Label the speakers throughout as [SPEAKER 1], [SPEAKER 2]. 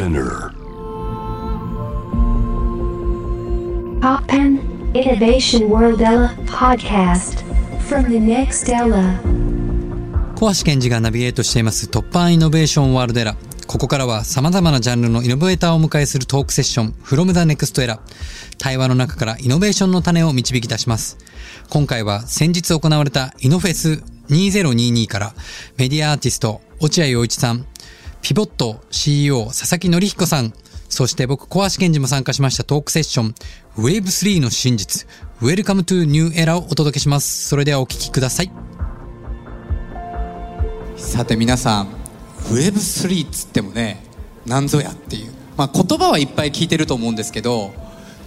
[SPEAKER 1] Spinner.
[SPEAKER 2] Poppen Innovation World Ella podcast from the next Ella.
[SPEAKER 3] 小橋健二がナビゲートしています突破イノベーションワールドエラー。ここからは様々なジャンルのイノベーターをお迎えするトークセッション from the next era。対話の中からイノベーションの種を導き出します。今回は先日行われたイノフェス2022からメディアアーティスト落合陽一さん、ピボット CEO 佐々木則彦さん、そして僕小橋健二も参加しましたトークセッション Wave3 の真実 Welcome to New Era をお届けします。それではお聞きください。さて皆さん Web3 っつってもね何ぞやっていう、まあ、言葉はいっぱい聞いてると思うんですけど、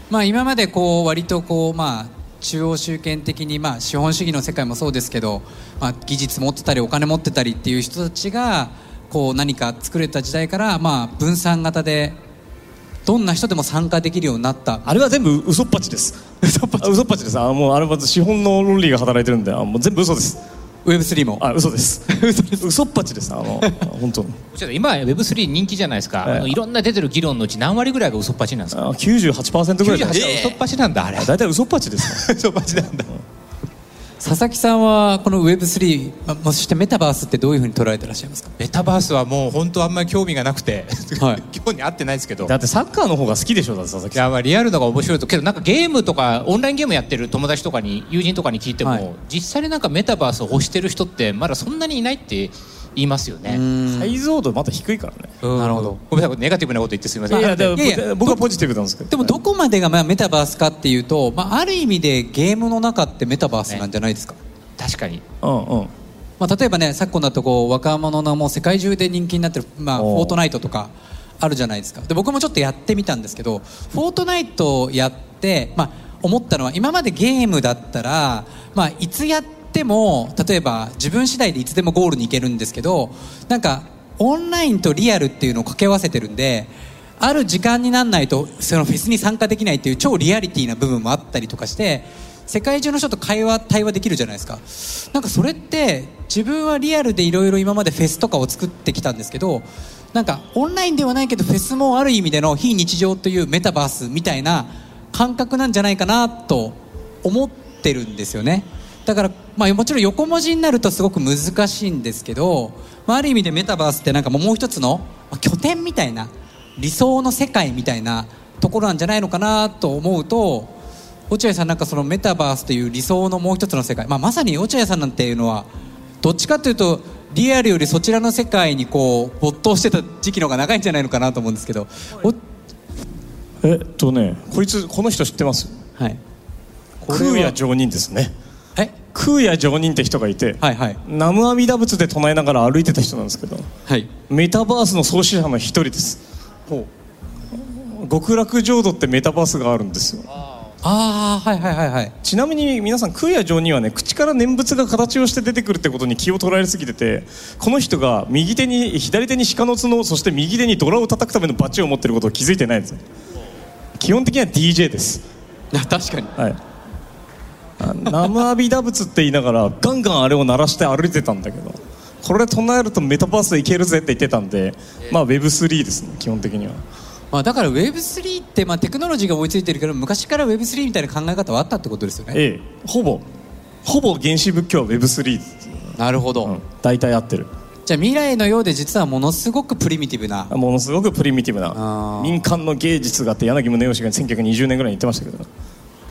[SPEAKER 3] まあ、今までこう割とこう、まあ、中央集権的に、まあ、資本主義の世界もそうですけど、まあ、技術持ってたりお金持ってたりっていう人たちがこう何か作れた時代から、まあ、分散型でどんな人でも参加できるようになった。
[SPEAKER 4] あれは全部嘘っぱちです。嘘っぱち。嘘っぱちです。あもうあれは資本の論理が働いてるんであもう全部嘘です。
[SPEAKER 3] Web3 も。
[SPEAKER 4] あ 嘘です。嘘っぱちです。あの本当。
[SPEAKER 5] ちょっと今 Web3 人気じゃないですか、
[SPEAKER 4] ええ
[SPEAKER 5] あのいろんな出てる議論のうち何割ぐらいが嘘っぱちなんですか？
[SPEAKER 4] あ98%ぐらいじゃない
[SPEAKER 5] 98は嘘っぱちなんだあれ。
[SPEAKER 4] 大体嘘っぱちです。
[SPEAKER 5] 嘘っぱちなんだ
[SPEAKER 3] 佐々木さんはこの Web3 まあそしてメタバースってどういうふうに捉えてらっしゃいますか？
[SPEAKER 5] メタバースはもう本当あんまり興味がなくて、
[SPEAKER 3] はい。
[SPEAKER 5] 興味あってないですけど。
[SPEAKER 4] だってサッカーの方が好きでしょだって佐々木さん。
[SPEAKER 5] いやまあリアルのが面白いと。けどなんかゲームとかオンラインゲームやってる友達とかに友人とかに聞いても、
[SPEAKER 3] はい。
[SPEAKER 5] 実際になんかメタバースを欲してる人ってまだそんなにいないって言いますよね。
[SPEAKER 4] 解像度まだ低いからね。
[SPEAKER 5] うん。
[SPEAKER 3] なるほど。
[SPEAKER 5] ごめんなさいネガティブなこと言ってすみません。
[SPEAKER 4] いやでも
[SPEAKER 3] いやいや
[SPEAKER 4] 僕はポジティブなんですけど
[SPEAKER 3] でもどこまでがまあメタバースかっていうと、まあ、ある意味でゲームの中ってメタバースなんじゃないですか、
[SPEAKER 5] 確かに。
[SPEAKER 4] うんうん。
[SPEAKER 3] まあ、例えばね昨今だとこう若者のもう世界中で人気になってる、まあ、フォートナイトとかあるじゃないですか。で僕もちょっとやってみたんですけどフォートナイトやって、まあ、思ったのは今までゲームだったら、まあ、いつやっても例えば自分次第でいつでもゴールに行けるんですけどなんかオンラインとリアルっていうのを掛け合わせてるんである時間にならないとそのフェスに参加できないっていう超リアリティな部分もあったりとかして世界中の人と会話対話できるじゃないですか。なんかそれって自分はリアルでいろいろ今までフェスとかを作ってきたんですけどなんかオンラインではないけどフェスもある意味での非日常というメタバースみたいな感覚なんじゃないかなと思ってるんですよね。だから、まあ、もちろん横文字になるとすごく難しいんですけど、まあ、ある意味でメタバースってなんかもう一つのまあ拠点みたいな理想の世界みたいなところなんじゃないのかなと思うと落合さんなんかそのメタバースという理想のもう一つの世界、まあ、まさに落合さんなんていうのはどっちかというとリアルよりそちらの世界にこう没頭してた時期の方が長いんじゃないのかなと思うんですけどお
[SPEAKER 4] えっとねこいつこの人知ってます？
[SPEAKER 3] はい。
[SPEAKER 4] 空也上人ですね。
[SPEAKER 3] え
[SPEAKER 4] 空也上人って人がいて、
[SPEAKER 3] はいはい。
[SPEAKER 4] 南無阿弥陀仏で唱えながら歩いてた人なんですけど
[SPEAKER 3] はい。
[SPEAKER 4] メタバースの創始者の一人です。極楽浄土ってメタバースがあるんですよ。
[SPEAKER 3] ああはいはいはいはい。
[SPEAKER 4] ちなみに皆さん空也上人はね口から念仏が形をして出てくるってことに気を取られすぎててこの人が右手に左手に鹿の角そして右手にドラを叩くためのバチを持ってることを気づいてないんですよ。基本的には DJ です。
[SPEAKER 3] いや確かに。
[SPEAKER 4] はいあ南無阿弥陀仏って言いながらガンガンあれを鳴らして歩いてたんだけどこれ唱えるとメタバースいけるぜって言ってたんでまあ Web3 ですね基本的には。
[SPEAKER 3] まあ、だから Web3 って、まあ、テクノロジーが追いついてるけど昔から Web3 みたいな考え方はあったってことですよね。
[SPEAKER 4] ええ。ほぼ。ほぼ原始仏教は Web3
[SPEAKER 3] なるほど、
[SPEAKER 4] うん。大体合ってる。
[SPEAKER 3] じゃあ未来のようで実はものすごくプリミティブな。
[SPEAKER 4] ものすごくプリミティブな。民間の芸術があって柳宗悦が1920年ぐらいに言ってましたけど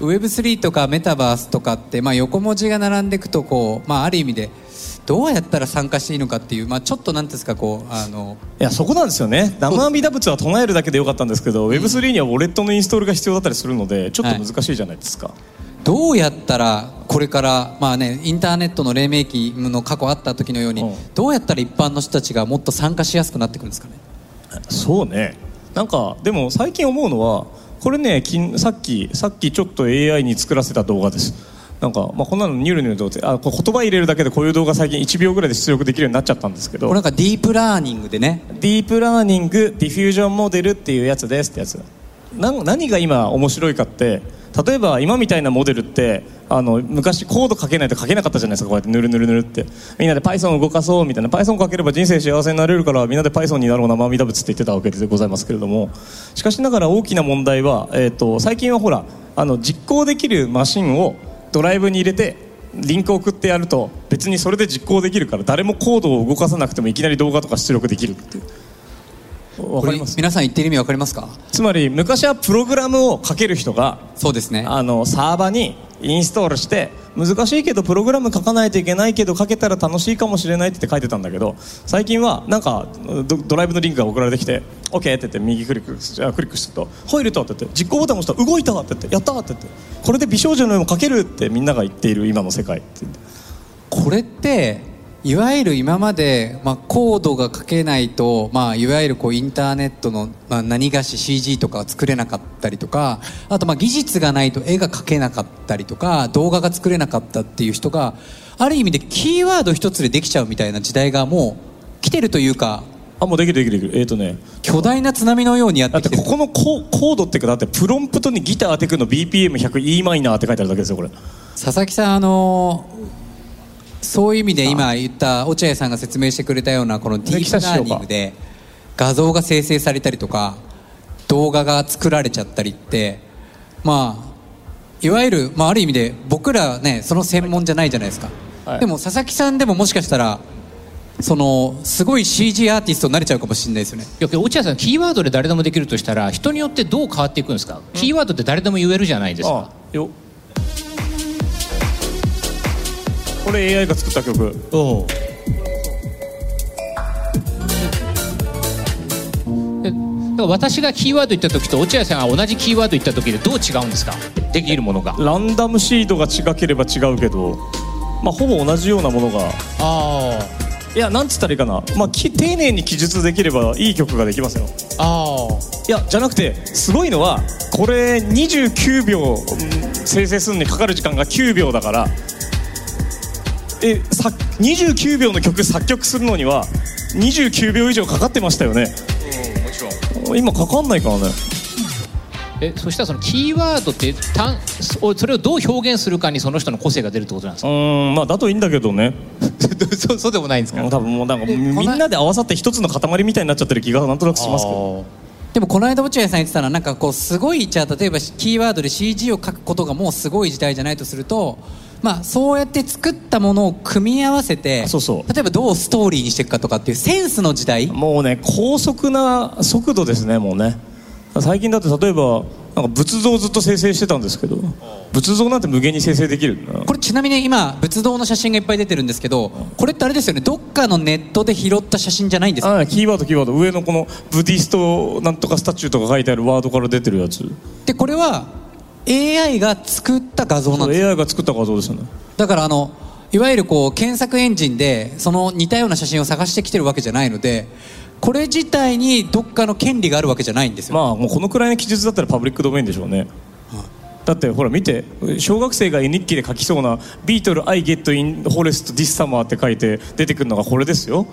[SPEAKER 3] Web3 とかメタバースとかって、まあ、横文字が並んでいくとこう、まあ、ある意味でどうやったら参加していいのかっていう、まあ、ちょっとなんですかこうあの
[SPEAKER 4] いやそこなんですよね。南無阿弥陀仏は唱えるだけでよかったんですけど Web3 にはウォレットのインストールが必要だったりするのでちょっと難しいじゃないですか、
[SPEAKER 3] どうやったらこれから、まあね、インターネットの黎明期の過去あった時のように、
[SPEAKER 4] うん。
[SPEAKER 3] どうやったら一般の人たちがもっと参加しやすくなってくるんですかね？
[SPEAKER 4] そうね。なんかでも最近思うのはこれねきんさっきさっきちょっと AI に作らせた動画です。なんか、まあ、こんなのニュルニュルとってあ言葉入れるだけでこういう動画最近1秒ぐらいで出力できるようになっちゃったんですけど。
[SPEAKER 3] これなんかディープラーニングでね。
[SPEAKER 4] ディープラーニングディフュージョンモデルっていうやつですってやつ。な何が今面白いかって例えば今みたいなモデルってあの昔コード書けないと書けなかったじゃないですか。こうやってぬるぬるぬるって。みんなで Python を動かそうみたいな。Python 書ければ人生幸せになれるからみんなで Python になろう生阿弥陀仏って言ってたわけでございますけれども。しかしながら大きな問題は、えー、と最近はほらあの実行できるマシンをドライブに入れてリンクを送ってやると別にそれで実行できるから誰もコードを動かさなくてもいきなり動画とか出力できるっていう。
[SPEAKER 3] これ
[SPEAKER 4] かります？
[SPEAKER 3] 皆さん言ってる意味わかりますか？
[SPEAKER 4] つまり昔はプログラムを書ける人が
[SPEAKER 3] そうですね
[SPEAKER 4] あのサーバにインストールして難しいけどプログラム書かないといけないけど書けたら楽しいかもしれないって書いてたんだけど最近はなんかドドライブのリンクが送られてきて OK って言って右クリックじゃあクリックすると「入ると」って言って実行ボタンを押したら「動いた!」って言って「やった!」って言ってこれで美少女の絵も描けるってみんなが言っている今の世界って
[SPEAKER 3] これっていわゆる今まで、まあ、コードが書けないと、まあ、いわゆるこうインターネットの、まあ、何がし CG とかが作れなかったりとかあとまあ技術がないと絵が描けなかったりとか動画が作れなかったっていう人がある意味でキーワード一つでできちゃうみたいな時代がもう来てるというか
[SPEAKER 4] あもうできるできるできる。えっ、とね。
[SPEAKER 3] 巨大な津波のようにやっ
[SPEAKER 4] だってて
[SPEAKER 3] きてる
[SPEAKER 4] ここのココードっていうかだってプロンプトにギターテクの BPM100E マイナーって書いてあるだけですよこれ。
[SPEAKER 3] 佐々木さんあのそういう意味で今言った落合さんが説明してくれたようなこのディープラーニングで画像が生成されたりとか動画が作られちゃったりってまあいわゆる、まあ、ある意味で僕らねその専門じゃないじゃないですか、
[SPEAKER 4] はい。
[SPEAKER 3] でも佐々木さんでももしかしたらそのすごい CG アーティストになれちゃうかもしれないですよね。
[SPEAKER 5] いや落合さんキーワードで誰でもできるとしたら人によってどう変わっていくんですか、キーワードって誰でも言えるじゃないですか。
[SPEAKER 4] あ。よこれ AI が作った曲。
[SPEAKER 5] おでだから私がキーワード言った時と落合さんが同じキーワード言った時でどう違うんですか？できるものが。
[SPEAKER 4] ランダムシードが違ければ違うけどまあほぼ同じようなものが。
[SPEAKER 5] あ
[SPEAKER 4] いやなんつったらいいかな。まあき丁寧に記述できればいい曲ができますよ。
[SPEAKER 5] ああ
[SPEAKER 4] いやじゃなくてすごいのはこれ29秒うん生成するのにかかる時間が9秒だからえさ29秒の曲作曲するのには29秒以上かかってましたよね。
[SPEAKER 5] もちろん。
[SPEAKER 4] 今かかんないからね。
[SPEAKER 5] えそしたらそのキーワードって単そそれをどう表現するかにその人の個性が出るってことなんです
[SPEAKER 4] う
[SPEAKER 5] か？
[SPEAKER 4] ーんまあだといいんだけどね。
[SPEAKER 5] そうそうでもないんです
[SPEAKER 4] 多分もうなんか
[SPEAKER 3] え
[SPEAKER 4] みんなで合わさって一つの塊みたいになっちゃってる気がなんとなくしますけど。
[SPEAKER 3] でもこの間落合さん言ってたのはなんかこうすごいじゃあ例えばキーワードで CG を書くことがもうすごい時代じゃないとするとまあそうやって作ったものを組み合わせて
[SPEAKER 4] そうそう。
[SPEAKER 3] 例えばどうストーリーにしていくかとかっていうセンスの時代。
[SPEAKER 4] もうね高速な速度ですねもうね。最近だって例えばなんか仏像をずっと生成してたんですけど仏像なんて無限に生成できる
[SPEAKER 3] これちなみに今仏像の写真がいっぱい出てるんですけどこれってあれですよね。どっかのネットで拾った写真じゃないんですか？
[SPEAKER 4] あキーワードキーワード。上のこのブディストなんとかスタチューとか書いてあるワードから出てるやつ。
[SPEAKER 3] でこれは AI が作った画像なんですよ。
[SPEAKER 4] AI が作った画像ですよね。
[SPEAKER 3] だからあのいわゆるこう検索エンジンでその似たような写真を探してきてるわけじゃないのでこれ自体にどっかの権利があるわけじゃないんですよ、
[SPEAKER 4] まあもうこのくらいの記述だったらパブリックドメインでしょうね。だってほら見て小学生が絵日記で書きそうな「ビートル I get in forest this summer」って書いて出てくるのがこれですよ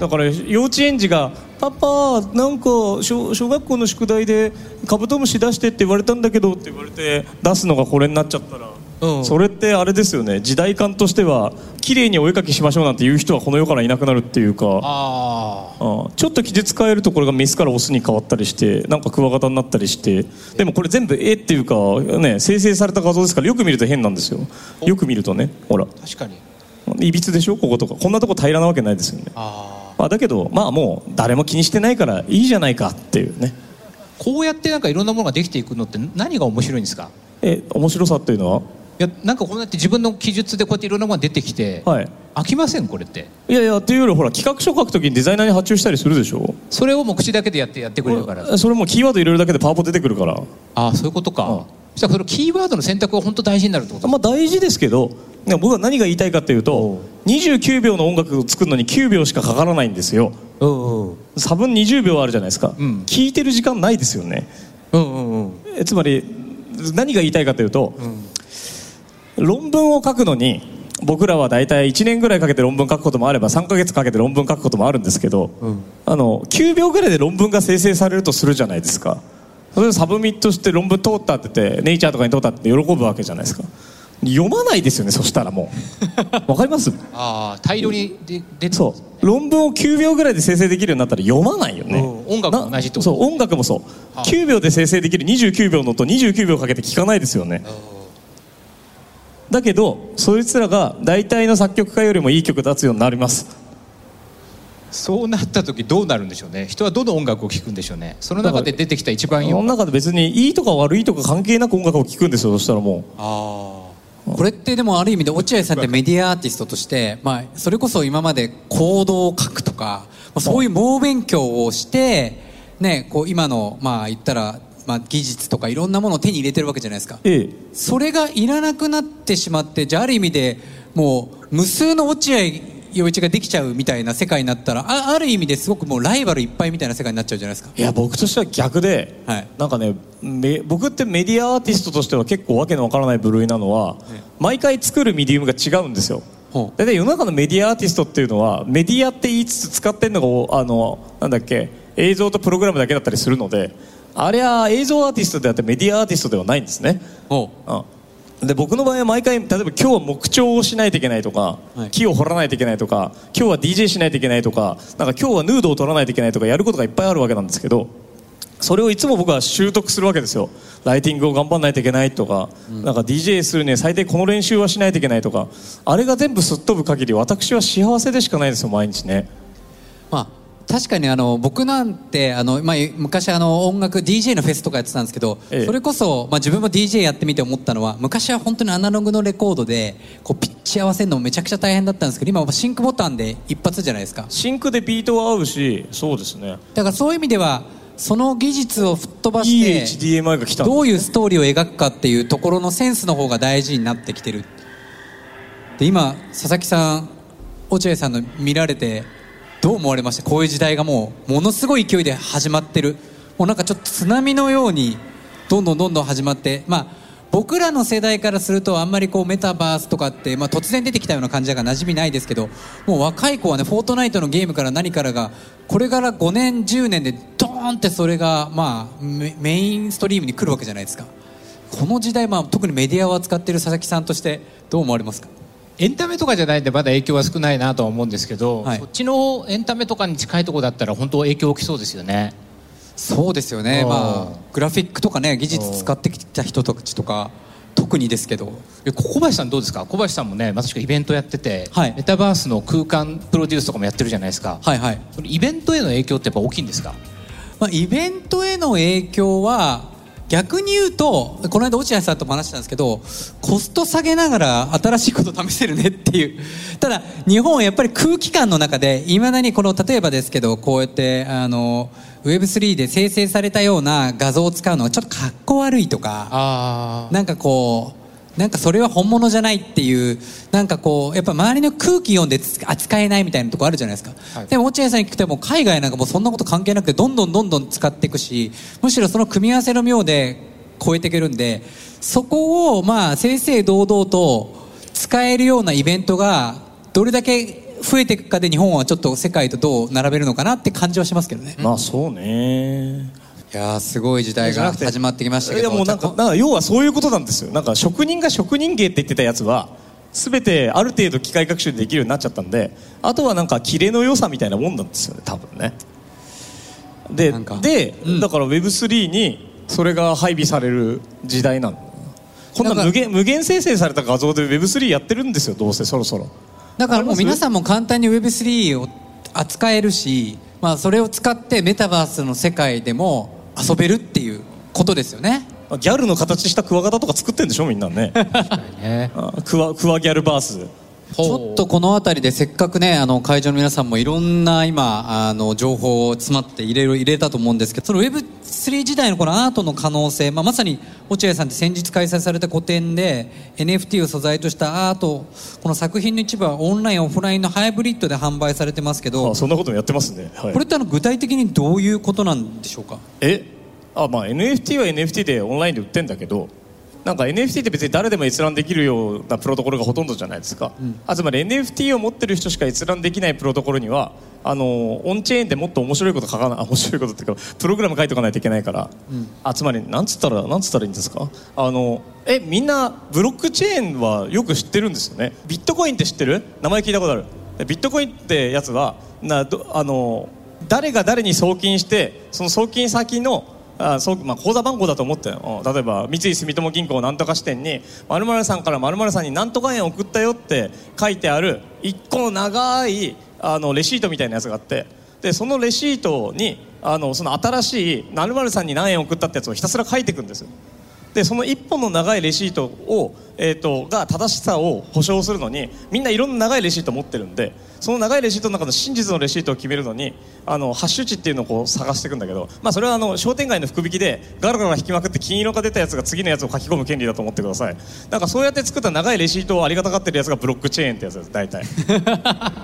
[SPEAKER 4] だから幼稚園児が「パパなんか小小学校の宿題でカブトムシ出してって言われたんだけど」って言われて出すのがこれになっちゃったら、
[SPEAKER 5] うん。
[SPEAKER 4] それってあれですよね。時代感としては綺麗にお絵描きしましょうなんて言う人はこの世からいなくなるっていうか。
[SPEAKER 5] あ
[SPEAKER 4] あちょっと記述変えるとこれがメスからオスに変わったりしてなんかクワガタになったりして。でもこれ全部絵っていうかね生成された画像ですからよく見ると変なんですよ。よく見るとねほら。
[SPEAKER 5] あ確かに
[SPEAKER 4] いびつでしょ？こことか。こんなとこ平らなわけないですよね。
[SPEAKER 5] あ
[SPEAKER 4] まあ、だけどまあもう誰も気にしてないからいいじゃないかっていうね。
[SPEAKER 5] こうやってなんかいろんなものができていくのって何が面白いんですか？
[SPEAKER 4] え面白さっていうのは？い
[SPEAKER 5] やなんかこうやって自分の記述でこうやっていろんなものが出てきて、
[SPEAKER 4] はい。
[SPEAKER 5] 飽きませんこれって。
[SPEAKER 4] いやいやっていうよりほら企画書書くときにデザイナーに発注したりするでしょ？
[SPEAKER 5] それをもう口だけでやってやってくれるから。
[SPEAKER 4] それもキーワード入れるだけでパワポ出てくるから。
[SPEAKER 5] ああそういうことか、
[SPEAKER 4] うん。
[SPEAKER 5] そしたらそのキーワードの選択が本当大事になるってこと？
[SPEAKER 4] まあ大事ですけど僕は何が言いたいかっていうと29秒の音楽を作るのに9秒しかかからないんですよ。
[SPEAKER 5] うんうん。
[SPEAKER 4] 差分20秒あるじゃないですか、
[SPEAKER 5] うん。
[SPEAKER 4] 聞いてる時間ないですよね。
[SPEAKER 5] うんうんうん。
[SPEAKER 4] えつまり何が言いたいかというと、論文を書くのに僕らは大体1年ぐらいかけて論文書くこともあれば3ヶ月かけて論文書くこともあるんですけど、あの9秒ぐらいで論文が生成されるとするじゃないですか。それでサブミットして論文通ったって言ってネイチャーとかに通ったって喜ぶわけじゃないですか読まないですよねそしたらもう。わかります？
[SPEAKER 5] ああ大量にで出て
[SPEAKER 4] そう。論文を9秒ぐらいで生成できるようになったら読まないよね。
[SPEAKER 5] うん音楽も同じってこと？
[SPEAKER 4] なそう音楽もそう。
[SPEAKER 5] はあ。
[SPEAKER 4] 9秒で生成できる29秒のと29秒かけて聞かないですよね。だけどそいつらが大体の作曲家よりもいい曲出すようになります。
[SPEAKER 5] そうなった時どうなるんでしょうね？人はどの音楽を聴くんでしょうね？その中で出てきた一番いい
[SPEAKER 4] 世の中で別にいいとか悪いとか関係なく音楽を聴くんですよそしたらも
[SPEAKER 3] あこれってでもある意味で落合さんってメディアアーティストとして、まあ、それこそ今までコードを書くとか、まあ、そういう猛勉強をして、ね、こう今の、まあ、言ったら、まあ、技術とかいろんなものを手に入れてるわけじゃないですか。
[SPEAKER 4] うええ。
[SPEAKER 3] それがいらなくなってしまってじゃあある意味でもう無数の落合陽一ができちゃうみたいな世界になったらあある意味ですごくもうライバルいっぱいみたいな世界になっちゃうじゃないですか。
[SPEAKER 4] いや僕としては逆で、
[SPEAKER 3] はい。
[SPEAKER 4] なんかねめ僕ってメディアアーティストとしては結構わけのわからない部類なのは、毎回作るメディウムが違うんですよ。大体世の中のメディアアーティストっていうのはメディアって言いつつ使ってるのがおあのなんだっけ映像とプログラムだけだったりするのであれは映像アーティストであってメディアアーティストではないんですね。
[SPEAKER 3] ほ
[SPEAKER 4] うん、で僕の場合は毎回例えば今日は木彫をしないといけないとか、
[SPEAKER 3] はい。
[SPEAKER 4] 木を掘らないといけないとか今日は DJ しないといけないとかなんか今日はヌードを取らないといけないとかやることがいっぱいあるわけなんですけどそれをいつも僕は習得するわけですよ。ライティングを頑張らないといけないとか,、なんか DJ するには最低この練習はしないといけないとかあれが全部すっ飛ぶ限り私は幸せでしかないですよ毎日ね。
[SPEAKER 3] まあ確かにあの僕なんてあの、まあ、昔あの音楽 DJ のフェスとかやってたんですけど、
[SPEAKER 4] ええ。
[SPEAKER 3] それこそ、まあ、自分も DJ やってみて思ったのは昔は本当にアナログのレコードでこうピッチ合わせるのめちゃくちゃ大変だったんですけど今はシンクボタンで一発じゃないですか。
[SPEAKER 4] シンクでビートは合うしそうですね。
[SPEAKER 3] だからそういう意味ではその技術を吹っ飛ばしてどういうストーリーを描くかっていうところのセンスの方が大事になってきてるで今佐々木さん落合さんの見られてどう思われました？こういう時代がもうものすごい勢いで始まってる。もうなんかちょっと津波のようにどんどんどんどん始まってまあ僕らの世代からするとあんまりこうメタバースとかって、まあ、突然出てきたような感じだから馴染みないですけどもう若い子はねフォートナイトのゲームから何からがこれから5年10年でドーンってそれがまあメインストリームに来るわけじゃないですか。この時代、まあ、特にメディアを扱っている佐々木さんとしてどう思われますか？
[SPEAKER 5] エンタメとかじゃないんでまだ影響は少ないなとは思うんですけど、
[SPEAKER 3] はい。
[SPEAKER 5] そっちのエンタメとかに近いところだったら本当影響大きそうですよね。
[SPEAKER 3] そうですよね。
[SPEAKER 5] うん
[SPEAKER 3] まあグラフィックとかね技術使ってきた人たちとか特にですけど。
[SPEAKER 5] 小林さんどうですか？小林さんもねまさしくイベントやってて、
[SPEAKER 3] はい。
[SPEAKER 5] メタバースの空間プロデュースとかもやってるじゃないですか、
[SPEAKER 3] はいはい。
[SPEAKER 5] イベントへの影響ってやっぱ大きいんですか？
[SPEAKER 3] まあ、イベントへの影響は逆に言うとこの間落合さんとも話したんですけどコスト下げながら新しいこと試せるねっていう。ただ日本はやっぱり空気感の中でいまだにこの例えばですけどこうやってあの Web3 で生成されたような画像を使うのはちょっとかっこ悪いとか
[SPEAKER 5] あ
[SPEAKER 3] なんかこうなんかそれは本物じゃないっていうなんかこうやっぱ周りの空気読んでつ扱えないみたいなとこあるじゃないですか、
[SPEAKER 5] はい。
[SPEAKER 3] でも落合さんに聞くともう海外なんかもうそんなこと関係なくてどんどんどんどん使っていくしむしろその組み合わせの妙で超えていけるんでそこをまあ正々堂々と使えるようなイベントがどれだけ増えていくかで日本はちょっと世界とどう並べるのかなって感じはしますけどね、
[SPEAKER 4] まあそうね
[SPEAKER 3] いやーすごい時代が始まってきましたけど
[SPEAKER 4] いやもうなんかなんか要はそういうことなんですよ。なんか職人が職人芸って言ってたやつは全てある程度機械学習でできるようになっちゃったんであとはなんかキレの良さみたいなもんなんですよね多分ね。でで、
[SPEAKER 3] うん。
[SPEAKER 4] だから Web3 にそれが配備される時代なの。こんな無限無限生成された画像で Web3 やってるんですよどうせそろそろ。
[SPEAKER 3] だからもう皆さんも簡単に Web3 を扱えるし、まあ、それを使ってメタバースの世界でも遊べるっていうことですよね。
[SPEAKER 4] ギャルの形したクワガタとか作ってんでしょみんなね。
[SPEAKER 5] あね。
[SPEAKER 4] あクワクワギャルバース
[SPEAKER 3] ちょっとこの辺りでせっかくねあの会場の皆さんもいろんな今あの情報を詰まって入れる入れたと思うんですけどその Web3 時代のこのアートの可能性、まあ、まさに落合さんって先日開催された個展で NFT を素材としたアートこの作品の一部はオンラインオフラインのハイブリッドで販売されてますけど
[SPEAKER 4] あそんなこともやってますね、はい。
[SPEAKER 3] これってあの具体的にどういうことなんでしょうか？
[SPEAKER 4] え？あまあ NFT は NFT でオンラインで売ってんだけどなんか NFT って別に誰でも閲覧できるようなプロトコルがほとんどじゃないですか、あつまり NFT を持ってる人しか閲覧できないプロトコルにはあのオンチェーンってもっと面白いこと書かないあ面白いことっていうかプログラム書いておかないといけないから、あつまりなんつったらなんつったらいいんですか？あのえみんなブロックチェーンはよく知ってるんですよね。ビットコインって知ってる？名前聞いたことある？ビットコインってやつはなどあの誰が誰に送金してその送金先のあそうまあ、口座番号だと思って例えば三井住友銀行なんとか支店に〇〇さんから〇〇さんになんとか円送ったよって書いてある一個の長いあのレシートみたいなやつがあってでそのレシートにあのその新しい〇〇さんに何円送ったってやつをひたすら書いていくんですよ。でその一本の長いレシートを、えー、とが正しさを保証するのにみんないろんな長いレシートを持ってるんでその長いレシートの中の真実のレシートを決めるのにあのハッシュ値っていうのをこう探していくんだけど、まあ、それはあの商店街の福引きでガラガラ引きまくって金色が出たやつが次のやつを書き込む権利だと思ってください。なんかそうやって作った長いレシートをありがたがってるやつがブロックチェーンってやつです大体。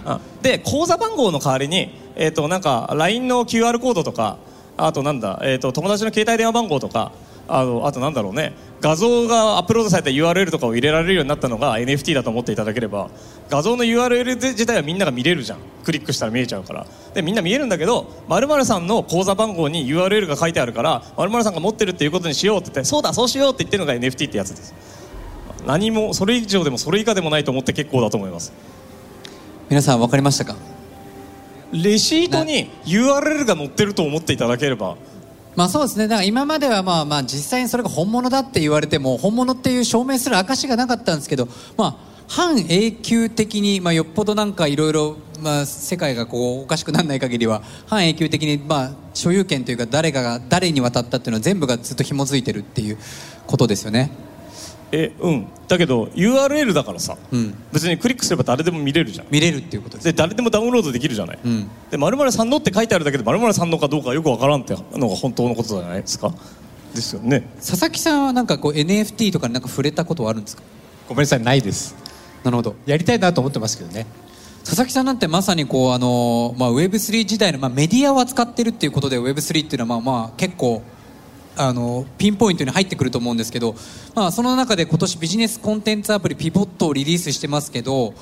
[SPEAKER 4] あ で口座番号の代わりに、えー、となんか LINE の QR コードとかあとなんだ、えー、と友達の携帯電話番号とかあのあとなんだろうね。画像がアップロードされた URL とかを入れられるようになったのが NFT だと思っていただければ画像の URL 自体はみんなが見れるじゃん。クリックしたら見えちゃうから。でみんな見えるんだけど〇〇さんの口座番号に URL が書いてあるから〇〇さんが持ってるっていうことにしようって言ってそうだそうしようって言ってるのが NFT ってやつです。何もそれ以上でもそれ以下でもないと思って結構だと思います。
[SPEAKER 3] 皆さん分かりましたか？
[SPEAKER 4] レシートに URL が載ってると思っていただければ
[SPEAKER 3] まあそうですね。だから今まではまあまあ実際にそれが本物だって言われても本物っていう証明する証がなかったんですけどまあ半永久的に、まあ、よっぽどなんかいろいろまあ世界がこうおかしくならない限りは半永久的にまあ所有権というか誰かが誰に渡ったっていうのは全部がずっと紐づいてるっていうことですよね。
[SPEAKER 4] えうん。だけど URL だからさ、
[SPEAKER 3] うん。
[SPEAKER 4] 別にクリックすれば誰でも見れるじゃん。
[SPEAKER 3] 見れるっていうことで
[SPEAKER 4] 誰でもダウンロードできるじゃない、
[SPEAKER 3] ん。
[SPEAKER 4] で〇〇さんのって書いてあるだけで〇〇さんのかどうかよくわからんってのが本当のことじゃない？ですかですよね。
[SPEAKER 3] 佐々木さんはなんかこう NFT とかになんか触れたことはあるんですか？
[SPEAKER 5] ごめんなさいないです。
[SPEAKER 3] なるほど。
[SPEAKER 5] やりたいなと思ってますけどね。
[SPEAKER 3] 佐々木さんなんてまさにこうあの、まあ、Web3 時代の、まあ、メディアを扱ってるっていうことで Web3 っていうのはまあまあ結構あのピンポイントに入ってくると思うんですけど、まあ、その中で今年ビジネスコンテンツアプリピボットをリリースしてますけど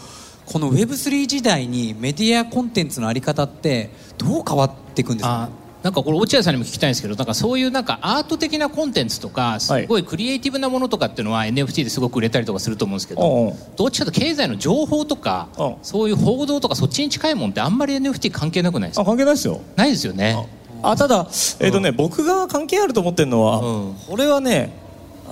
[SPEAKER 3] この Web3 時代にメディアコンテンツのあり方ってどう変わっていくんですか？
[SPEAKER 5] あなんかこれ落合さんにも聞きたいんですけどなんかそういうなんかアート的なコンテンツとかすごいクリエイティブなものとかっていうのは NFT ですごく売れたりとかすると思うんですけどどっちかと経済の情報とか
[SPEAKER 4] うん。
[SPEAKER 5] そういう報道とかそっちに近いもんってあんまり NFT 関係なくないです
[SPEAKER 4] あ
[SPEAKER 5] か
[SPEAKER 4] 関係ないですよ。
[SPEAKER 5] ないですよね
[SPEAKER 4] あただ、えーとね僕が関係あると思ってるのは、
[SPEAKER 5] うん。
[SPEAKER 4] これはね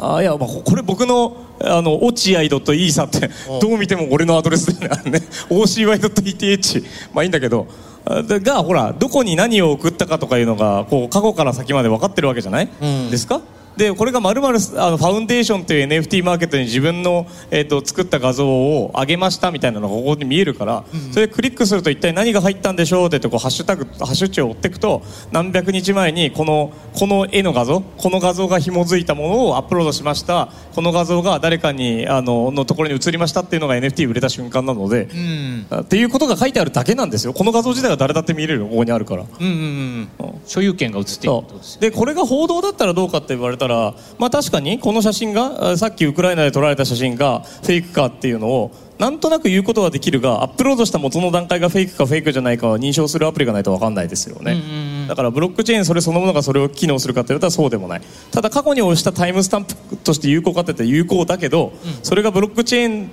[SPEAKER 4] あいや、まあ、これ僕のあの落合 .e さってどう見ても俺のアドレスだよね。OCY.ETH まあいいんだけど。がほらどこに何を送ったかとかいうのがこう過去から先まで分かってるわけじゃない、
[SPEAKER 5] うん。
[SPEAKER 4] ですか？でこれがまるまるあのファウンデーションという NFT マーケットに自分の、えー、と作った画像を上げましたみたいなのがここに見えるから、それでクリックすると一体何が入ったんでしょうってこうハッシュタグハッシュ値を追っていくと何百日前にこのこの絵の画像この画像が紐づいたものをアップロードしました。この画像が誰かにあののところに移りましたっていうのが NFT 売れた瞬間なので、
[SPEAKER 5] うん。
[SPEAKER 4] あっていうことが書いてあるだけなんですよ。この画像自体は誰だって見れるここにあるから。
[SPEAKER 5] うんうんうん。所有権が移っていくってことです
[SPEAKER 4] そう。でこれが報道だったらどうかって言われたら、まあ、確かにこの写真があさっきウクライナで撮られた写真がフェイクかっていうのをなんとなく言うことはできるがアップロードした元の段階がフェイクかフェイクじゃないかは認証するアプリがないと分かんないですよね、だからブロックチェーンそれそのものがそれを機能するかって言われたらそうでもない。ただ過去に押したタイムスタンプとして有効かって言ったら有効だけど、それがブロックチェーン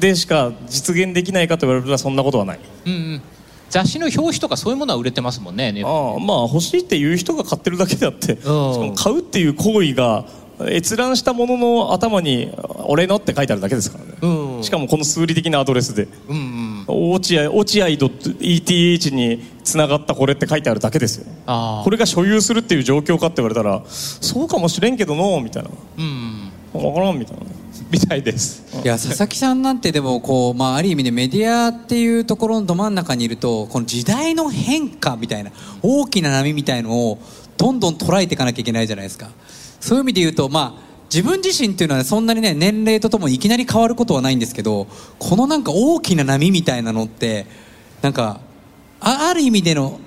[SPEAKER 4] でしか実現できないかと言われるとそんなことはない。
[SPEAKER 5] うんうん雑誌の表紙とかそういうものは売れてますもんね
[SPEAKER 4] ああまあ欲しいっていう人が買ってるだけであって、しかも買うっていう行為が閲覧したものの頭に「俺の」って書いてあるだけですからね、
[SPEAKER 5] うん。
[SPEAKER 4] しかもこの数理的なアドレスで。
[SPEAKER 5] うんうん。
[SPEAKER 4] 落合落合 .eth につながったこれって書いてあるだけですよ。これが所有するっていう状況かって言われたらそうかもしれんけどのみたいな。
[SPEAKER 5] うん。
[SPEAKER 4] 分からんみたいなみたいです。
[SPEAKER 3] いや佐々木さんなんてでもこう、まあ、ある意味でメディアっていうところのど真ん中にいるとこの時代の変化みたいな大きな波みたいのをどんどん捉えていかなきゃいけないじゃないですか。そういう意味で言うとまあ自分自身っていうのはそんなにね年齢とともにいきなり変わることはないんですけどこのなんか大きな波みたいなのってなんかあある意味での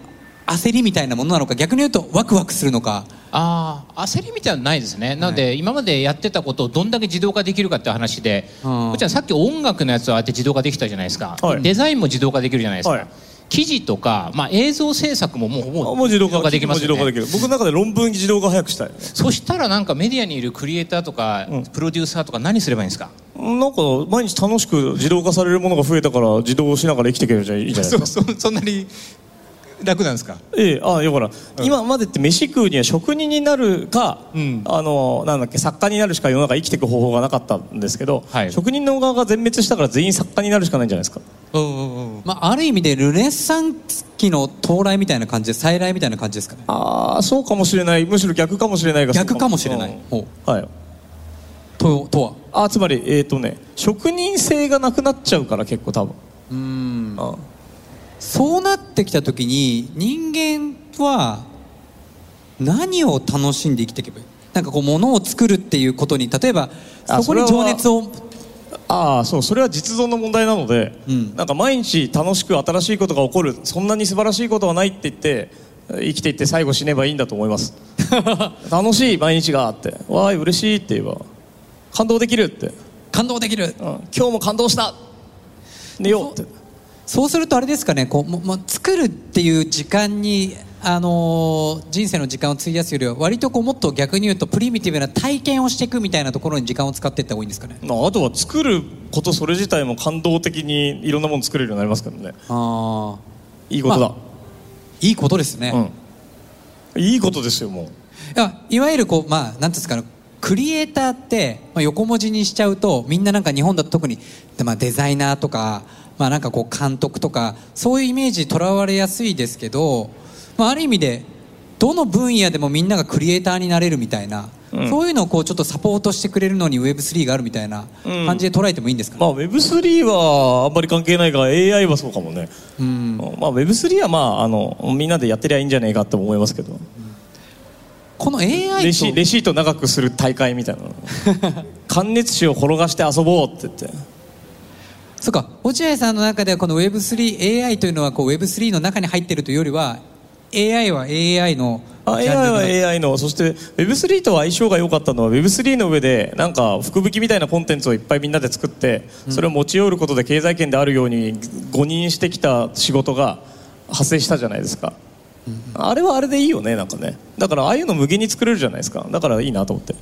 [SPEAKER 3] 焦りみたいなものなのか逆に言うとワクワクするのか
[SPEAKER 5] ああ焦りみたいなのないですね。なので、今までやってたことをどんだけ自動化できるかっていう話で、
[SPEAKER 3] うん。
[SPEAKER 5] こっちはさっき音楽のやつはああやって自動化できたじゃないですか、
[SPEAKER 4] はい。
[SPEAKER 5] デザインも自動化できるじゃないですか、
[SPEAKER 4] はい。
[SPEAKER 5] 記事とか、まあ、映像制作ももうもう
[SPEAKER 4] もう自動化
[SPEAKER 5] できますよね。
[SPEAKER 4] 僕の中で論文自動化早くしたい。
[SPEAKER 5] そしたらなんかメディアにいるクリエイターとか、
[SPEAKER 4] うん。
[SPEAKER 5] プロデューサーとか何すればいいんですか？
[SPEAKER 4] なんか毎日楽しく自動化されるものが増えたから自動しながら生きていけるじゃい？いじゃないですか？
[SPEAKER 5] そそんなに楽なんですか？
[SPEAKER 4] ええああいやほら、今までって飯食うには職人になるか、
[SPEAKER 5] うん。
[SPEAKER 4] あのなんだっけ作家になるしか世の中生きていく方法がなかったんですけど、
[SPEAKER 5] はい。
[SPEAKER 4] 職人の側が全滅したから全員作家になるしかないんじゃないですか？
[SPEAKER 5] うんうんう。ん
[SPEAKER 3] まあ、ある意味でルネッサンス期の到来みたいな感じで再来みたいな感じですかね。
[SPEAKER 4] ああそうかもしれない。むしろ逆かもしれない。が
[SPEAKER 3] 逆かもしれない。
[SPEAKER 4] うん。
[SPEAKER 3] ほ
[SPEAKER 4] はい。
[SPEAKER 3] ととは？
[SPEAKER 4] あつまりえっ、とね職人性がなくなっちゃうから結構多分。
[SPEAKER 3] うん。
[SPEAKER 4] あ
[SPEAKER 3] そうなってきた時に人間は何を楽しんで生きていけばいい？なんかこう物を作るっていうことに例えば
[SPEAKER 4] あ
[SPEAKER 3] そこに情熱を。
[SPEAKER 4] ああそうそれは実存の問題なので、
[SPEAKER 3] うん。
[SPEAKER 4] なんか毎日楽しく新しいことが起こるそんなに素晴らしいことはないって言って生きていって最後死ねばいいんだと思います。楽しい毎日があってわーい嬉しいって言えば感動できるって、うん、
[SPEAKER 3] 感動できる。
[SPEAKER 4] 今日も感動した。寝ようって
[SPEAKER 3] そうするとあれですかねこうも作るっていう時間に、あのー人生の時間を費やすよりは割とこうもっと逆に言うとプリミティブな体験をしていくみたいなところに時間を使っていった方がいいんですかね？
[SPEAKER 4] まああとは作ることそれ自体も感動的にいろんなもの作れるようになりますからね。
[SPEAKER 3] ああ
[SPEAKER 4] いいことだ、
[SPEAKER 3] まいいことですね、
[SPEAKER 4] うん。いいことですよもう。
[SPEAKER 3] いやいわゆるこうまあなんていうんですかねクリエイターって、まあ、横文字にしちゃうとみんななんか日本だと特に、まあ、デザイナーとか、まあ、なんかこう監督とかそういうイメージとらわれやすいですけど、まあ、ある意味でどの分野でもみんながクリエイターになれるみたいな、
[SPEAKER 4] うん。
[SPEAKER 3] そういうのをこうちょっとサポートしてくれるのに Web3 があるみたいな
[SPEAKER 4] うん。
[SPEAKER 3] 感じで捉えてもいいんですかね、
[SPEAKER 4] まあ Web3 はあんまり関係ないが AI はそうかもね。
[SPEAKER 3] うん。
[SPEAKER 4] まあ、Web3 はまああのみんなでやってりゃいいんじゃねえかと思いますけど。
[SPEAKER 3] この AI
[SPEAKER 4] レシ
[SPEAKER 3] と
[SPEAKER 4] レシート長くする大会みたいなの。関熱紙を転がして遊ぼうって言って
[SPEAKER 3] そうか。落合さんの中ではこの Web3AI というのはこう Web3 の中に入っているというよりは AI は AI の
[SPEAKER 4] あ
[SPEAKER 3] ジ
[SPEAKER 4] AI は AI のそして Web3 と相性が良かったのは Web3 の上でなんか福引きみたいなコンテンツをいっぱいみんなで作ってそれを持ち寄ることで経済圏であるように誤認してきた仕事が発生したじゃないですか、あれはあれでいいよねなんかね。だからああいうの無限に作れるじゃないですか。だからいいなと思って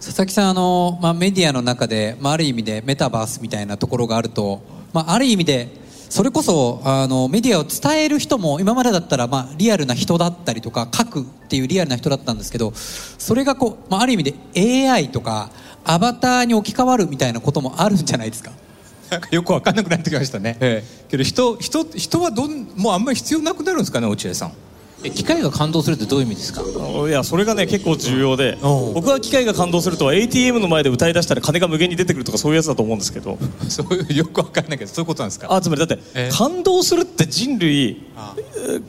[SPEAKER 3] 佐々木さんあの、まあ、メディアの中で、まあ、ある意味でメタバースみたいなところがあると、まあ、ある意味でそれこそあのメディアを伝える人も今までだったら、まあ、リアルな人だったりとか書くっていうリアルな人だったんですけどそれがこう、まあ、ある意味で AI とかアバターに置き換わるみたいなこともあるんじゃないですか？
[SPEAKER 5] なんかよく分かんなくなってきましたね、
[SPEAKER 3] え。
[SPEAKER 5] けど人人人はどんもうあんまり必要なくなるんですかね落合さんえ機械が感動するってどういう意味ですか？
[SPEAKER 4] いやそれがね結構重要で
[SPEAKER 5] うん。
[SPEAKER 4] 僕は機械が感動するとは ATM の前で歌い出したら金が無限に出てくるとかそういうやつだと思うんですけど。
[SPEAKER 5] そういうよく分かんないけどそういうことなんですか？
[SPEAKER 4] あつまりだって
[SPEAKER 5] え。
[SPEAKER 4] 感動するって人類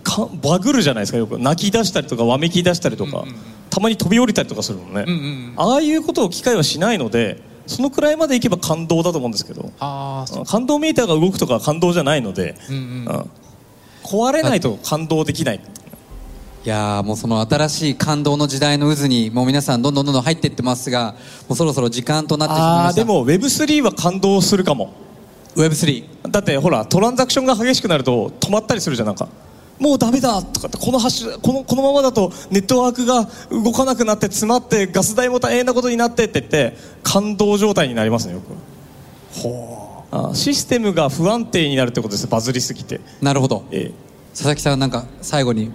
[SPEAKER 4] かバグるじゃないですかよく。泣き出したりとかわめき出したりとか、たまに飛び降りたりとかするのね、
[SPEAKER 5] うんうん
[SPEAKER 4] ああいうことを機械はしないのでそのくらいまでいけば感動だと思うんですけど。感動メーターが動くとかは感動じゃないので、
[SPEAKER 5] うんうん。
[SPEAKER 4] うん。壊れないと感動できない
[SPEAKER 3] いやーもうその新しい感動の時代の渦にもう皆さんどんどんどんどん入っていってますがもうそろそろ時間となってしまいました
[SPEAKER 4] でも Web3 は感動するかも。
[SPEAKER 3] Web3
[SPEAKER 4] だってほらトランザクションが激しくなると止まったりするじゃんなんかもうダメだとかってこの橋このこのままだとネットワークが動かなくなって詰まってガス代も大変なことになってって言って感動状態になりますねよく。ほう。システムが不安定になるってことですバズりすぎて。
[SPEAKER 3] なるほど。
[SPEAKER 4] え。
[SPEAKER 3] 佐々木さんなんか最後に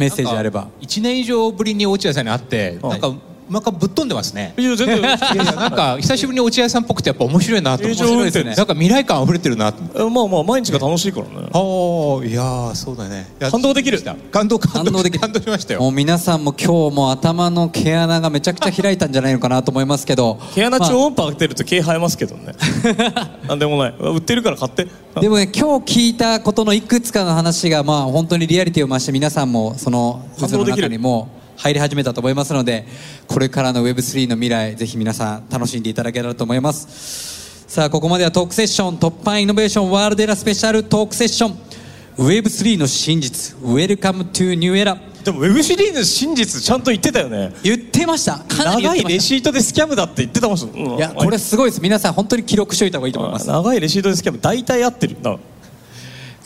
[SPEAKER 3] メッセージあれば。
[SPEAKER 5] 1年以上ぶりに落合さんに会ってなんかなんかぶっ飛んでますね。
[SPEAKER 4] えいや全然。
[SPEAKER 5] いやなんか久しぶりに落合さんっぽくてやっぱ面白いなと思って。
[SPEAKER 4] 平常運転。
[SPEAKER 5] なんか未来感溢れてるなと。
[SPEAKER 4] まあまあ毎日が楽しいからね。
[SPEAKER 5] ああいやーそうだね。
[SPEAKER 4] 感動できる。
[SPEAKER 5] 感動感動
[SPEAKER 3] 感動できる。
[SPEAKER 5] 感動しましたよ。
[SPEAKER 3] もう皆さんも今日も頭の毛穴がめちゃくちゃ開いたんじゃないのかなと思いますけど。
[SPEAKER 4] 毛穴
[SPEAKER 3] まあ
[SPEAKER 4] 超音波当てると毛生えますけどね。なんでもない。売ってるから買って。
[SPEAKER 3] でもね今日聞いたことのいくつかの話がまあ本当にリアリティを増して皆さんもその渦の
[SPEAKER 4] 感動できる。
[SPEAKER 3] 中にも入り始めたと思いますのでこれからの Web3 の未来ぜひ皆さん楽しんでいただけたらと思います。さあここまではトークセッション突破イノベーションワールドエラスペシャルトークセッション。Web3 の真実 Welcome to New Era
[SPEAKER 4] でも Web3 の真実ちゃんと言ってたよね。
[SPEAKER 3] 言ってました。
[SPEAKER 4] 長いレシートでスキャムだって言ってたもん。うん
[SPEAKER 3] いやこれすごいです。皆さん本当に記録しておいた方がいいと思います。
[SPEAKER 4] 長いレシートでスキャム大体合ってるな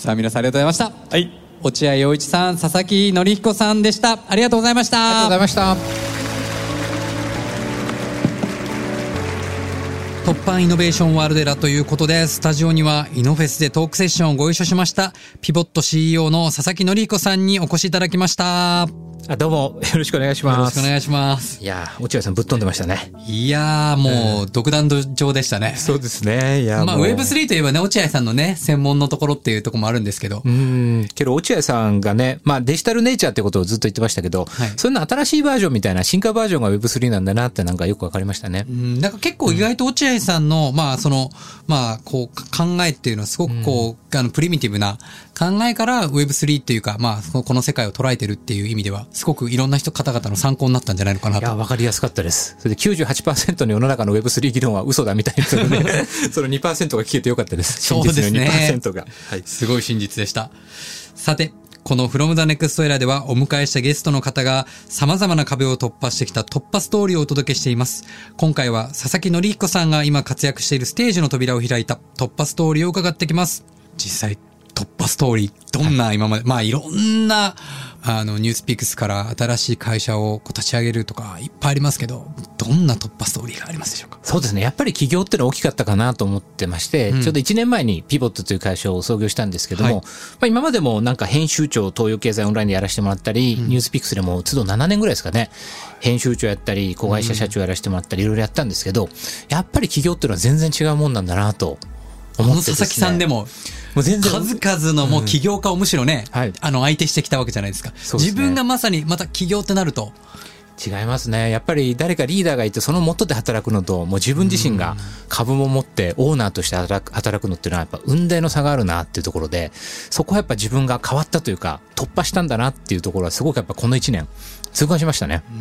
[SPEAKER 3] さあ皆さんありがとうございました
[SPEAKER 4] はい
[SPEAKER 3] 落合陽一さん佐々木則彦さんでした。ありがとうございました。
[SPEAKER 5] ありがとうございました。
[SPEAKER 3] 突破イノベーションワールドエラということでスタジオにはイノフェスでトークセッションをご一緒しましたピボット CEO の佐々木則彦さんにお越しいただきました
[SPEAKER 1] あどうもよろしくお願いし
[SPEAKER 3] よろ
[SPEAKER 1] ます。
[SPEAKER 3] しくお願いします
[SPEAKER 1] いやー落合さんぶっ飛んでましたね。
[SPEAKER 3] いやーもう独断上でしたね
[SPEAKER 1] そうですね。いや
[SPEAKER 3] まあ、
[SPEAKER 1] もう
[SPEAKER 3] Web3 といえばね、落合さんのね、専門のところっていうところもあるんですけど。
[SPEAKER 1] うん。けど落合さんがね、まあデジタルネイチャーってことをずっと言ってましたけど、
[SPEAKER 3] はい
[SPEAKER 1] それの新しいバージョンみたいな進化バージョンが Web3 なんだなってなんかよくわかりましたね
[SPEAKER 3] う。ん、なんか結構意外と落合さんの、まあその、まあこう考えっていうのはすごくこう、あのプリミティブな考えから Web3 っていうか、まあこの世界を捉えてるっていう意味では、すごくいろんな人方々の参考になったんじゃないのかない
[SPEAKER 1] や、
[SPEAKER 3] と。
[SPEAKER 1] わかりやすかったです。それで98%の世の中の Web3 議論は嘘だみたいな そのね、その2%が聞けてよかったです。
[SPEAKER 3] そうですね
[SPEAKER 1] 真実の2%が。はい。
[SPEAKER 3] すごい真実でした。さて、この From the Next Era ではお迎えしたゲストの方が様々な壁を突破してきた突破ストーリーをお届けしています。今回は佐々木則彦さんが今活躍しているステージの扉を開いた突破ストーリーを伺ってきます。実際、突破ストーリー、どんな今まで、まあいろんな、あの、ニュースピックスから新しい会社を立ち上げるとかいっぱいありますけど、どんな突破ストーリーがありますでしょうか？
[SPEAKER 1] そうですね。やっぱり起業ってのは大きかったかなと思ってまして、
[SPEAKER 3] うん。
[SPEAKER 1] ちょうど1年前にピボットという会社を創業したんですけども、
[SPEAKER 3] はい。
[SPEAKER 1] まあ今までもなんか編集長、東洋経済オンラインでやらせてもらったり、ニュースピックスでも都度7年ぐらいですかね、編集長やったり、子会社社長やらせてもらったり、いろいろやったんですけど、やっぱり起業っていうのは全然違うもんなんだなと思ってね、
[SPEAKER 3] 佐々木さんでも、
[SPEAKER 1] もう全然。
[SPEAKER 3] 数々のもう起業家をむしろね、
[SPEAKER 1] はい。
[SPEAKER 3] あの相手してきたわけじゃないですか。
[SPEAKER 1] ね。
[SPEAKER 3] 自分がまさにまた起業ってなると、
[SPEAKER 1] 違いますね。やっぱり誰かリーダーがいて、その元で働くのと、もう自分自身が株も持って、オーナーとして働く働くのっていうのは、やっぱ運命の差があるなっていうところで、そこはやっぱ自分が変わったというか、突破したんだなっていうところは、すごくやっぱこの1年、痛感しましたね。もう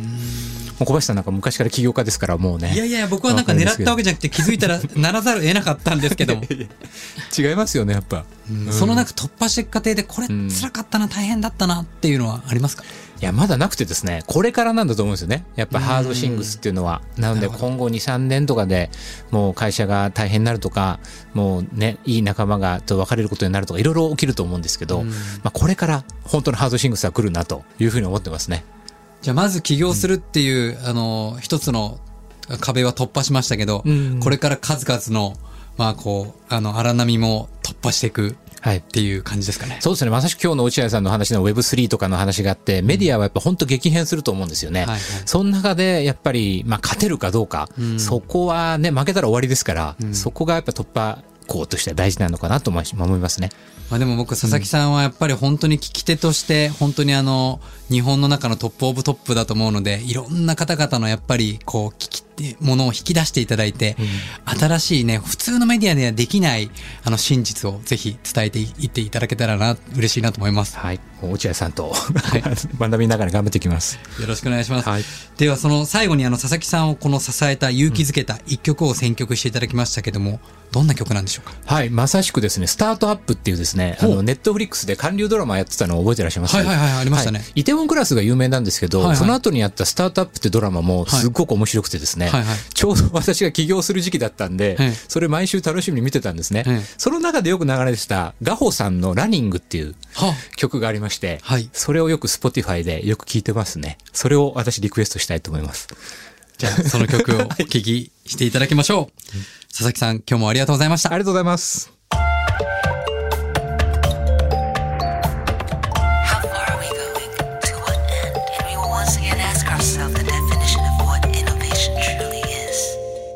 [SPEAKER 1] 小林さんなんか昔から起業家ですから、もうね。
[SPEAKER 3] いやいや、僕はなんか狙ったわけじゃなくて気づいたらならざるを得なかったんですけども、
[SPEAKER 1] 違いますよね、やっぱ。
[SPEAKER 3] その中突破していく過程でこれ
[SPEAKER 1] ん
[SPEAKER 3] 辛かったな、大変だったなっていうのはありますか？
[SPEAKER 1] いや、まだなくてですね、これからなんだと思うんですよね。やっぱハードシングスっていうのは。なので今後2、3年とかでもう会社が大変になるとか、もうね、いい仲間がと別れることになるとか、いろいろ起きると思うんですけど、まあこれから本当のハードシングスは来るなというふうに思ってますね。
[SPEAKER 3] じゃあまず起業するっていう、あの、一つの壁は突破しましたけど、
[SPEAKER 1] うん
[SPEAKER 3] これから数々の、まあこう、あの、荒波も突破していく
[SPEAKER 1] はい
[SPEAKER 3] っ。ていう感じですかね。
[SPEAKER 1] そうですね。まさしく今日の落合さんの話の Web3 とかの話があって、メディアはやっぱ本当激変すると思うんですよね。
[SPEAKER 3] はいはい
[SPEAKER 1] その中でやっぱり、まあ勝てるかどうか、
[SPEAKER 3] ん
[SPEAKER 1] そこはね、負けたら終わりですから、そこがやっぱ突破口としては大事なのかなと思いますね。
[SPEAKER 3] まあでも僕、佐々木さんはやっぱり本当に聞き手として、本当にあの、日本の中のトップオブトップだと思うので、いろんな方々のやっぱり、こう、聞き、ものを引き出していただいて、新しいね、普通のメディアではできない、あの、真実をぜひ伝えていっていただけたらな、嬉しいなと思います。
[SPEAKER 1] はい。落合さんと、学びながら頑張っていきます。
[SPEAKER 3] よろしくお願いします。
[SPEAKER 1] はい。
[SPEAKER 3] では、その最後にあの、佐々木さんをこの支えた、勇気づけた一曲を選曲していただきましたけども、どんな曲なんでしょうか？
[SPEAKER 1] はい。まさしくですね、スタートアップっていうですね、あの、ネットフリックスで韓流ドラマやってたのを覚えてらっしゃいます？
[SPEAKER 3] はいはいはいありましたね。
[SPEAKER 1] はい。イテウォンクラスが有名なんですけど、
[SPEAKER 3] はいはい。
[SPEAKER 1] その後にやったスタートアップってドラマもすっごく面白くてですね、
[SPEAKER 3] はいはい
[SPEAKER 1] ちょうど私が起業する時期だったんで、
[SPEAKER 3] はい
[SPEAKER 1] それ毎週楽しみに見てたんですね。
[SPEAKER 3] はい
[SPEAKER 1] その中でよく流れてた、ガホさんのラニングっていう
[SPEAKER 3] は
[SPEAKER 1] 曲がありまして、
[SPEAKER 3] はい
[SPEAKER 1] それをよく Spotify でよく聞いてますね。それを私リクエストしたいと思います。
[SPEAKER 3] じゃあ、その曲をお聴きしていただきましょう。佐々木さん、今日もありがとうございました。
[SPEAKER 1] ありがとうございます。